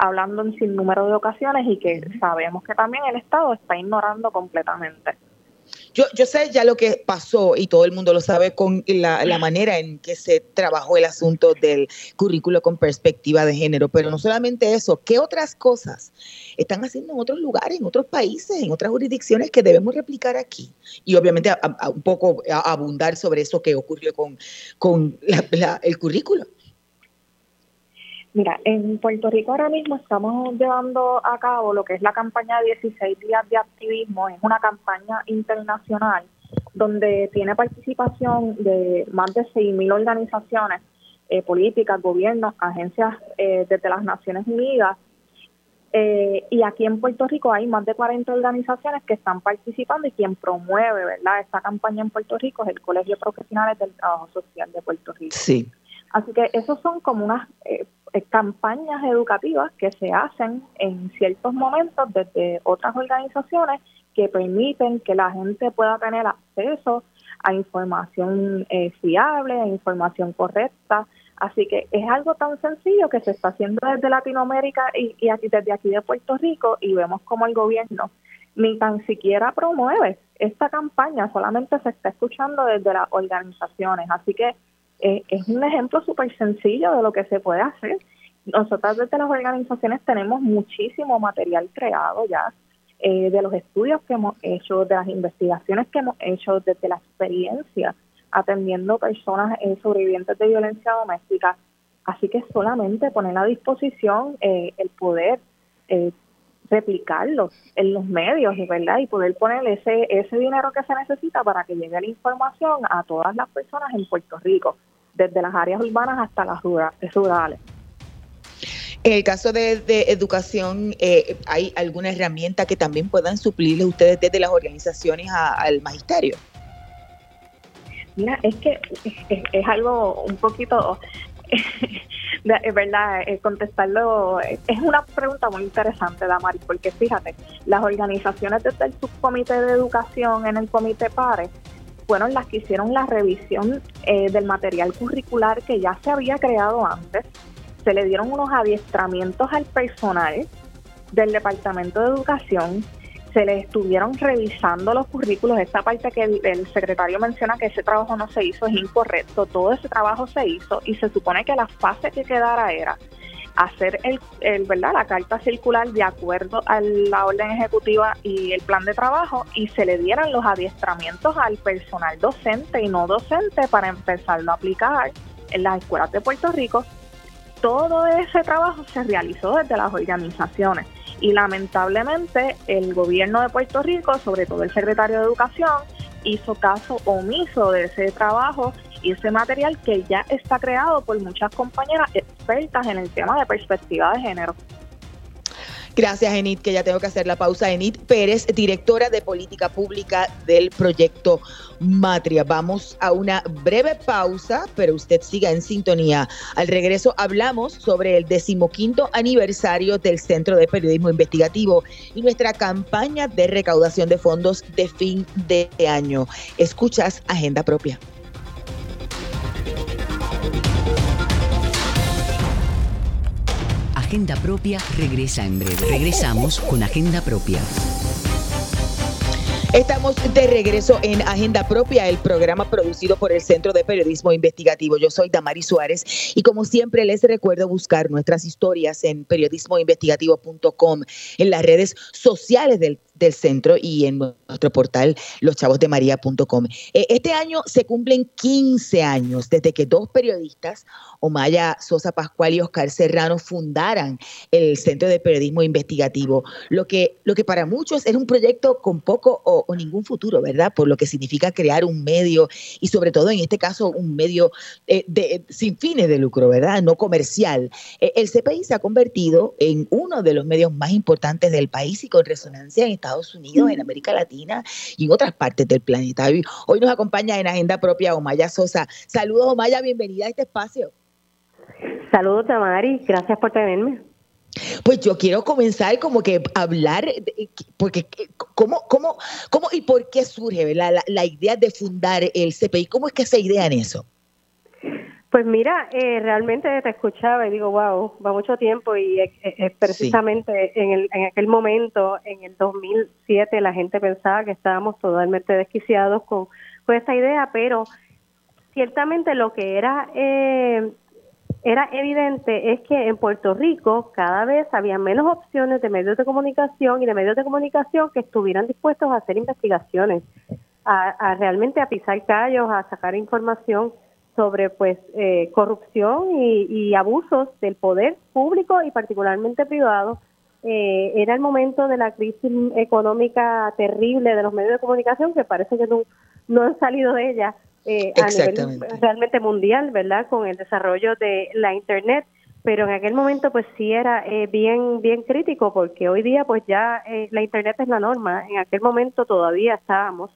hablando en sin número de ocasiones y que sabemos que también el Estado está ignorando completamente. Yo, yo sé ya lo que pasó y todo el mundo lo sabe con la, manera en que se trabajó el asunto del currículo con perspectiva de género, pero no solamente eso, ¿qué otras cosas están haciendo en otros lugares, en otros países, en otras jurisdicciones que debemos replicar aquí? Y obviamente un poco abundar sobre eso que ocurrió con, con el currículo. Mira, en Puerto Rico ahora mismo estamos llevando a cabo lo que es la campaña 16 días de activismo. Es una campaña internacional donde tiene participación de más de 6.000 organizaciones eh, políticas, gobiernos, agencias eh, desde las Naciones Unidas. Eh, y aquí en Puerto Rico hay más de 40 organizaciones que están participando y quien promueve ¿verdad? esta campaña en Puerto Rico es el Colegio de Profesionales del Trabajo Social de Puerto Rico. Sí. Así que esos son como unas eh, campañas educativas que se hacen en ciertos momentos desde otras organizaciones que permiten que la gente pueda tener acceso a información eh, fiable, a información correcta. Así que es algo tan sencillo que se está haciendo desde Latinoamérica y, y aquí, desde aquí de Puerto Rico y vemos como el gobierno ni tan siquiera promueve esta campaña, solamente se está escuchando desde las organizaciones. Así que eh, es un ejemplo súper sencillo de lo que se puede hacer. Nosotras desde las organizaciones tenemos muchísimo material creado ya, eh, de los estudios que hemos hecho, de las investigaciones que hemos hecho, desde la experiencia atendiendo personas eh, sobrevivientes de violencia doméstica. Así que solamente poner a disposición el poder replicarlo en los medios, ¿verdad? Y poder poner ese, ese dinero que se necesita para que llegue la información a todas las personas en Puerto Rico, desde las áreas urbanas hasta las rurales. En el caso de, educación, eh, ¿hay alguna herramienta que también puedan suplirle ustedes desde las organizaciones al magisterio? Mira, es que es algo un poquito es verdad, eh, contestarlo es una pregunta muy interesante, Damari, porque fíjate, las organizaciones desde el subcomité de educación en el comité PARE fueron las que hicieron la revisión eh, del material curricular que ya se había creado antes. Se le dieron unos adiestramientos al personal del Departamento de Educación se le estuvieron revisando los currículos. Esta parte que el, secretario menciona que ese trabajo no se hizo es incorrecto. Todo ese trabajo se hizo y se supone que la fase que quedara era hacer el, el, verdad la carta circular de acuerdo a la orden ejecutiva y el plan de trabajo y se le dieran los adiestramientos al personal docente y no docente para empezarlo a aplicar en las escuelas de Puerto Rico. Todo ese trabajo se realizó desde las organizaciones y lamentablemente el gobierno de Puerto Rico, sobre todo el secretario de Educación, hizo caso omiso de ese trabajo y ese material que ya está creado por muchas compañeras expertas en el tema de perspectiva de género. Gracias, Enid, que ya tengo que hacer la pausa. Enid Pérez, directora de política pública del proyecto Matria. Vamos a una breve pausa, pero usted siga en sintonía. Al regreso hablamos sobre el decimoquinto aniversario del Centro de Periodismo Investigativo y nuestra campaña de recaudación de fondos de fin de año. Escuchas Agenda Propia. Agenda Propia regresa en breve. Regresamos con Agenda Propia. Estamos de regreso en Agenda Propia, el programa producido por el Centro de Periodismo Investigativo. Yo soy Damari Suárez y como siempre les recuerdo buscar nuestras historias en periodismoinvestigativo.com, en las redes sociales del del centro y en nuestro portal loschavosdemaria.com. Eh, este año se cumplen 15 años desde que dos periodistas, Omaya Sosa Pascual y Oscar Serrano, fundaran el Centro de Periodismo Investigativo, lo que, lo que para muchos era un proyecto con poco o, ningún futuro, ¿verdad? Por lo que significa crear un medio y sobre todo en este caso un medio eh, de, sin fines de lucro, ¿verdad? No comercial. Eh, el CPI se ha convertido en uno de los medios más importantes del país y con resonancia en esta Estados Unidos, en América Latina y en otras partes del planeta. Hoy nos acompaña en Agenda Propia Omaya Sosa. Saludos, Omaya, bienvenida a este espacio. Saludos, Tamari, gracias por tenerme. Pues yo quiero comenzar como que hablar, porque cómo, cómo, cómo y por qué surge La, la idea de fundar el CPI, ¿cómo es que se idean eso? Pues mira, eh, realmente te escuchaba y digo, wow, va mucho tiempo y precisamente en, el, en aquel momento, en el 2007, la gente pensaba que estábamos totalmente desquiciados con, con esta idea, pero ciertamente lo que era eh, era evidente es que en Puerto Rico cada vez había menos opciones de medios de comunicación y de medios de comunicación que estuvieran dispuestos a hacer investigaciones, a, a realmente a pisar callos, a sacar información sobre pues eh, corrupción y, abusos del poder público y particularmente privado. Eh, era el momento de la crisis económica terrible de los medios de comunicación que parece que no, no han salido de ella eh, a nivel realmente mundial, ¿verdad? Con el desarrollo de la Internet pero en aquel momento pues sí era eh, bien bien crítico porque hoy día pues ya la internet es la norma en aquel momento todavía estábamos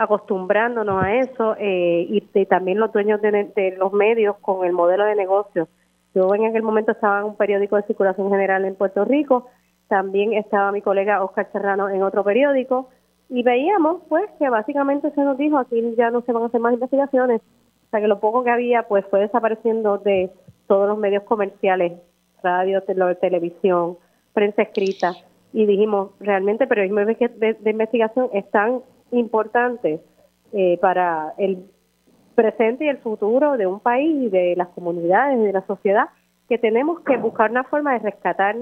acostumbrándonos a eso eh, y, también los dueños de, los medios con el modelo de negocio. Yo en aquel momento estaba en un periódico de circulación general en Puerto Rico, también estaba mi colega Oscar Serrano en otro periódico y veíamos pues que básicamente se nos dijo aquí ya no se van a hacer más investigaciones, o sea que lo poco que había pues fue desapareciendo de todos los medios comerciales, radio, televisión, prensa escrita, y dijimos, realmente periodismo de, investigación es tan importante eh, para el presente y el futuro de un país, de las comunidades, de la sociedad, que tenemos que buscar una forma de rescatar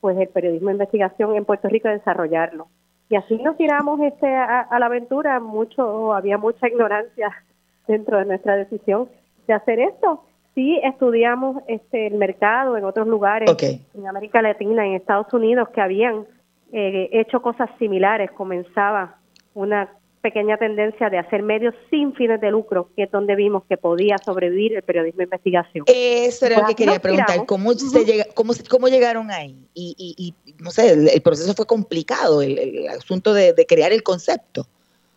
pues el periodismo de investigación en Puerto Rico y desarrollarlo. Y así nos tiramos este a, la aventura, mucho había mucha ignorancia dentro de nuestra decisión de hacer esto. Sí estudiamos este el mercado en otros lugares, en América Latina, en Estados Unidos, que habían eh, hecho cosas similares. Comenzaba una pequeña tendencia de hacer medios sin fines de lucro, que es donde vimos que podía sobrevivir el periodismo de investigación. Eso era lo que quería preguntar, ¿cómo, se llega, cómo, cómo llegaron ahí? Y, y, no sé, el, proceso fue complicado, el, asunto de, crear el concepto.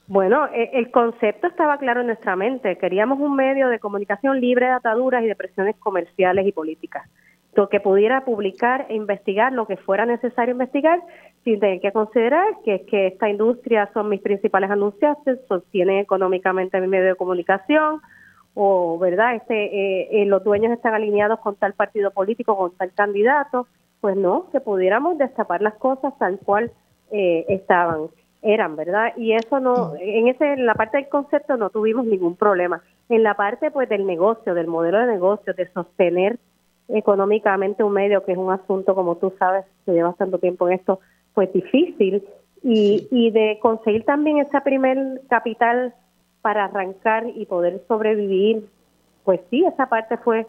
Bueno, e, el, concepto estaba claro en nuestra mente. Queríamos un medio de comunicación libre de ataduras y de presiones comerciales y políticas, que pudiera publicar e investigar lo que fuera necesario investigar sin tener que considerar que, que esta industria son mis principales anunciantes, sostienen económicamente mi medio de comunicación, o verdad este eh, eh, los dueños están alineados con tal partido político, con tal candidato, pues no, que pudiéramos destapar las cosas tal cual eh, estaban, eran, ¿verdad? Y eso no, en ese, en la parte del concepto no tuvimos ningún problema. En la parte pues del negocio, del modelo de negocio, de sostener económicamente un medio, que es un asunto, como tú sabes, que llevas tanto tiempo en esto, pues difícil. Y, y de conseguir también ese primer capital para arrancar y poder sobrevivir, pues sí, esa parte fue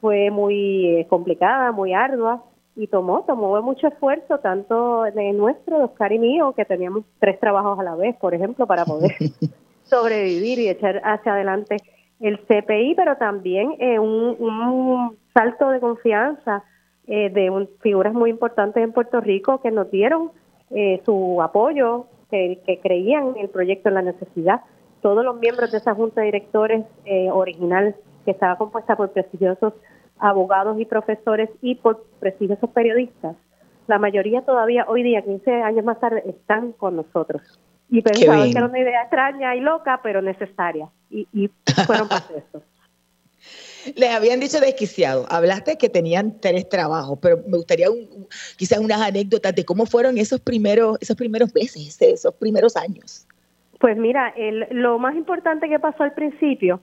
fue muy eh, complicada, muy ardua y tomó tomó mucho esfuerzo tanto de nuestro, de Oscar y mío, que teníamos tres trabajos a la vez, por ejemplo, para poder sobrevivir y echar hacia adelante el CPI, pero también eh, un, un salto de confianza eh, de figuras muy importantes en Puerto Rico que nos dieron eh, su apoyo, que, creían en el proyecto, en la necesidad. Todos los miembros de esa junta de directores eh, original, que estaba compuesta por prestigiosos abogados y profesores y por prestigiosos periodistas, la mayoría todavía hoy día, 15 años más tarde, están con nosotros. Y pensaban que era una idea extraña y loca, pero necesaria. Y, y fueron procesos. Les habían dicho desquiciado. Hablaste que tenían tres trabajos, pero me gustaría quizás unas anécdotas de cómo fueron esos primeros, esos primeros meses, esos primeros años. Pues mira, el, lo más importante que pasó al principio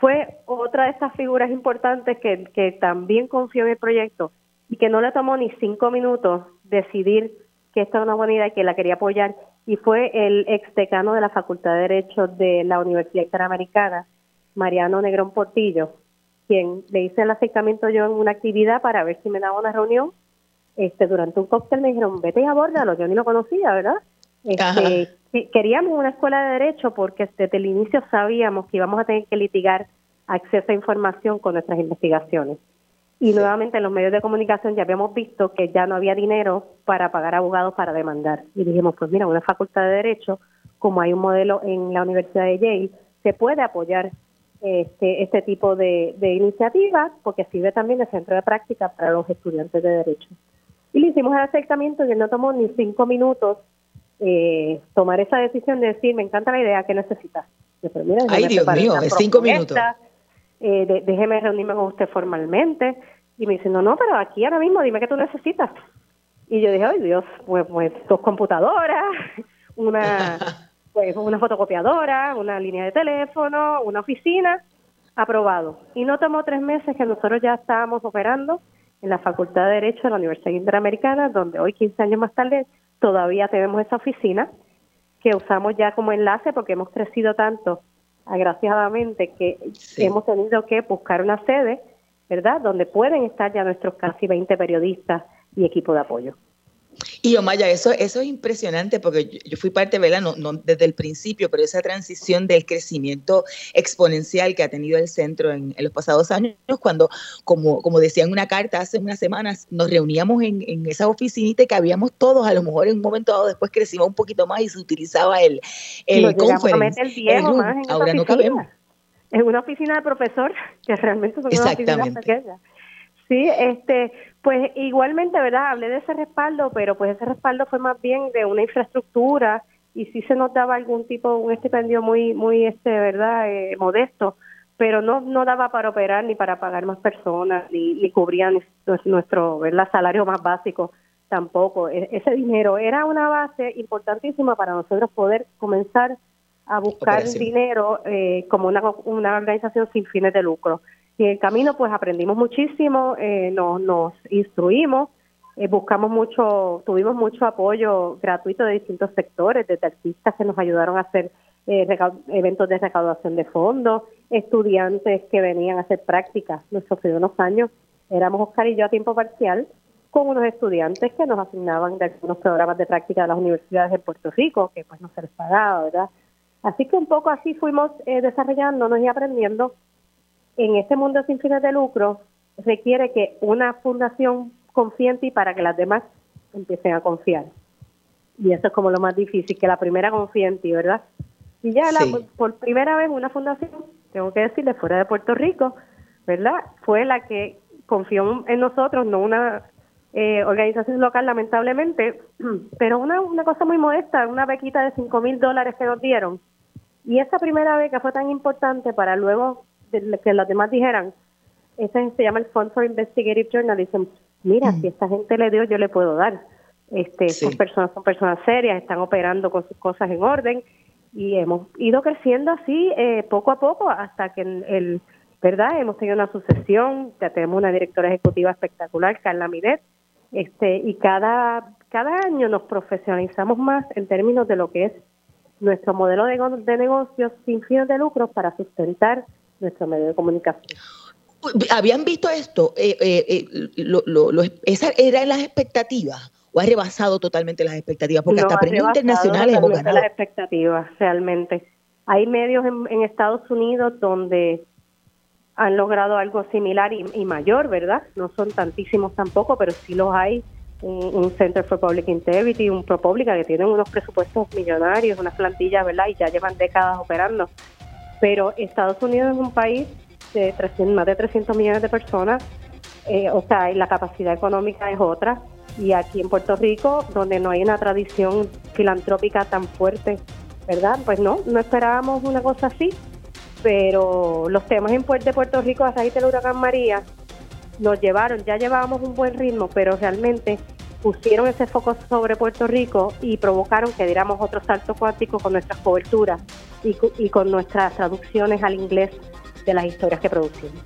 fue otra de estas figuras importantes que, que también confió en el proyecto y que no le tomó ni cinco minutos decidir que esta era una buena idea y que la quería apoyar, y fue el ex decano de la Facultad de Derecho de la Universidad Interamericana, Mariano Negrón Portillo, quien le hice el acercamiento yo en una actividad para ver si me daba una reunión. Este, durante un cóctel me dijeron, vete y abórdalo, yo ni lo conocía, ¿verdad? Este, queríamos una escuela de derecho porque desde el inicio sabíamos que íbamos a tener que litigar acceso a información con nuestras investigaciones. Y nuevamente en los medios de comunicación ya habíamos visto que ya no había dinero para pagar abogados para demandar. Y dijimos, pues mira, una facultad de derecho, como hay un modelo en la Universidad de Yale, se puede apoyar este, este tipo de, de iniciativas porque sirve también de centro de práctica para los estudiantes de Derecho. Y le hicimos el acercamiento y no tomó ni cinco minutos eh, tomar esa decisión de decir, me encanta la idea, que necesitas? Ay, Dios mío, es cinco minutos. Eh, déjeme reunirme con usted formalmente. Y me dice, no, no, pero aquí ahora mismo dime qué tú necesitas. Y yo dije, ay Dios, pues, pues dos computadoras, una pues una fotocopiadora, una línea de teléfono, una oficina, aprobado. Y no tomó tres meses que nosotros ya estábamos operando en la Facultad de Derecho de la Universidad Interamericana, donde hoy, 15 años más tarde, todavía tenemos esa oficina que usamos ya como enlace porque hemos crecido tanto, agraciadamente, que hemos tenido que buscar una sede, ¿verdad?, donde pueden estar ya nuestros casi 20 periodistas y equipo de apoyo. Y Omaya, eso, eso es impresionante porque yo, fui parte, ¿verdad? No, no, desde el principio, pero esa transición del crecimiento exponencial que ha tenido el centro en, los pasados años, cuando, como, como decía en una carta hace unas semanas, nos reuníamos en, en esa oficinita que habíamos todos, a lo mejor en un momento dado después crecimos un poquito más y se utilizaba el, el conference. Ahora no cabemos. Es una oficina de profesor, que realmente son una oficina pequeña. Sí, este, pues igualmente, ¿verdad? Hablé de ese respaldo, pero pues ese respaldo fue más bien de una infraestructura y sí se nos daba algún tipo, un estipendio muy, muy, este, ¿verdad?, eh, modesto, pero no, no daba para operar ni para pagar más personas, ni, ni cubría nuestro, ¿verdad?, salario más básico tampoco. E, ese dinero era una base importantísima para nosotros poder comenzar a buscar dinero eh, como una, una organización sin fines de lucro. Y en el camino pues aprendimos muchísimo, eh, nos, nos instruimos, eh, buscamos mucho, tuvimos mucho apoyo gratuito de distintos sectores, de artistas que nos ayudaron a hacer eh, eventos de recaudación de fondos, estudiantes que venían a hacer prácticas. Nuestros primeros años éramos Oscar y yo a tiempo parcial con unos estudiantes que nos asignaban de algunos programas de práctica de las universidades de Puerto Rico, que pues no se les pagaba, ¿verdad? Así que un poco así fuimos eh, desarrollándonos y aprendiendo. En este mundo sin fines de lucro requiere que una fundación confíe en ti para que las demás empiecen a confiar. Y eso es como lo más difícil, que la primera confíe en ti, ¿verdad? Y ya por primera vez una fundación, tengo que decirle, fuera de Puerto Rico, ¿verdad? Fue la que confió en nosotros, no una eh, organización local, lamentablemente, pero una, una cosa muy modesta, una bequita de 5 mil dólares que nos dieron. Y esa primera beca fue tan importante para luego que los demás dijeran, ese se llama el Fund for Investigative Journalism, mira, si esta gente le dio, yo le puedo dar. Este, Estas personas son personas serias, están operando con sus cosas en orden y hemos ido creciendo así eh, poco a poco hasta que el, verdad hemos tenido una sucesión, ya tenemos una directora ejecutiva espectacular, Carla Miret, este y cada cada año nos profesionalizamos más en términos de lo que es nuestro modelo de, de negocios sin fines de lucro para sustentar nuestro medio de comunicación. ¿Habían visto esto? Eh, eh, eh lo, lo, ¿Esa eran las expectativas? ¿O ha rebasado totalmente las expectativas? Porque hasta premios internacionales hemos ganado. las expectativas, realmente. Hay medios en, Estados Unidos donde han logrado algo similar y, mayor, ¿verdad? No son tantísimos tampoco, pero sí los hay. Un, Center for Public Integrity, un ProPublica, que tienen unos presupuestos millonarios, unas plantillas, ¿verdad? Y ya llevan décadas operando. Pero Estados Unidos es un país de 300, más de 300 millones de personas, eh, o sea, la capacidad económica es otra. Y aquí en Puerto Rico, donde no hay una tradición filantrópica tan fuerte, ¿verdad? Pues no, no esperábamos una cosa así, pero los temas en Puerto Rico a raíz del huracán María nos llevaron, ya llevábamos un buen ritmo, pero realmente pusieron ese foco sobre Puerto Rico y provocaron que diéramos otro salto cuántico con nuestras coberturas y, y con nuestras traducciones al inglés de las historias que producimos.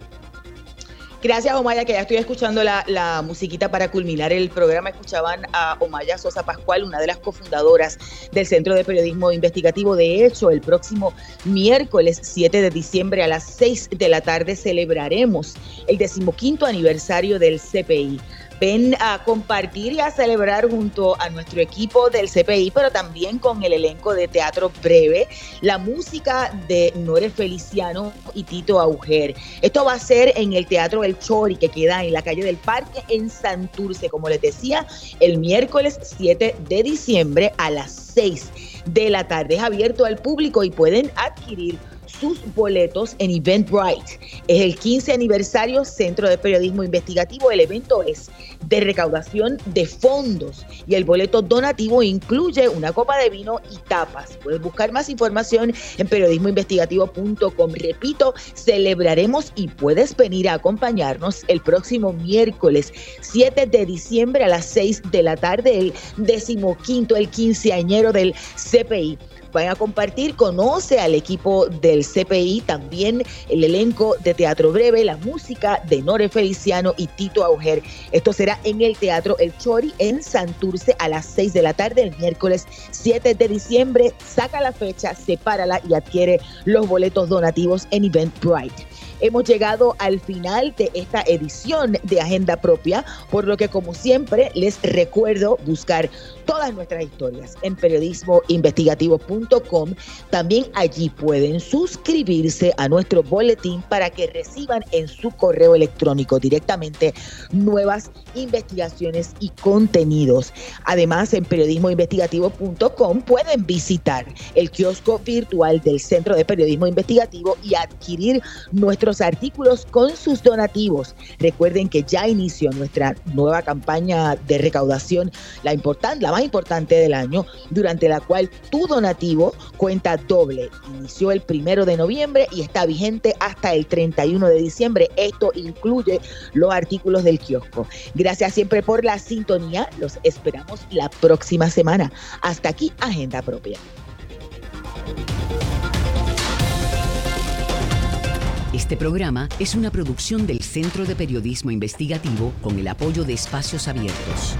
Gracias, Omaya, que ya estoy escuchando la, la, musiquita para culminar el programa. Escuchaban a Omaya Sosa Pascual, una de las cofundadoras del Centro de Periodismo Investigativo. De hecho, el próximo miércoles 7 de diciembre a las 6 de la tarde celebraremos el decimoquinto aniversario del CPI ven a compartir y a celebrar junto a nuestro equipo del CPI, pero también con el elenco de Teatro Breve, la música de Nore Feliciano y Tito Auger. Esto va a ser en el Teatro El Chori, que queda en la calle del Parque en Santurce, como les decía, el miércoles 7 de diciembre a las 6 de la tarde. Es abierto al público y pueden adquirir sus boletos en Eventbrite. Es el 15 aniversario Centro de Periodismo Investigativo. El evento es de recaudación de fondos y el boleto donativo incluye una copa de vino y tapas. Puedes buscar más información en periodismoinvestigativo.com. Repito, celebraremos y puedes venir a acompañarnos el próximo miércoles 7 de diciembre a las 6 de la tarde, el decimoquinto, el quinceañero del CPI van a compartir. Conoce al equipo del CPI, también el elenco de Teatro Breve, la música de Nore Feliciano y Tito Auger. Esto será en el Teatro El Chori en Santurce a las 6 de la tarde el miércoles 7 de diciembre. Saca la fecha, sepárala y adquiere los boletos donativos en Eventbrite. Hemos llegado al final de esta edición de Agenda Propia, por lo que como siempre les recuerdo buscar todas nuestras historias en periodismoinvestigativo.com. También allí pueden suscribirse a nuestro boletín para que reciban en su correo electrónico directamente nuevas investigaciones y contenidos. Además, en periodismoinvestigativo.com pueden visitar el kiosco virtual del Centro de Periodismo Investigativo y adquirir nuestro artículos con sus donativos. Recuerden que ya inició nuestra nueva campaña de recaudación, la importante, la más importante del año, durante la cual tu donativo cuenta doble. Inició el primero de noviembre y está vigente hasta el 31 de diciembre. Esto incluye los artículos del kiosco. Gracias siempre por la sintonía. Los esperamos la próxima semana. Hasta aquí, Agenda Propia. Este programa es una producción del Centro de Periodismo Investigativo con el apoyo de Espacios Abiertos.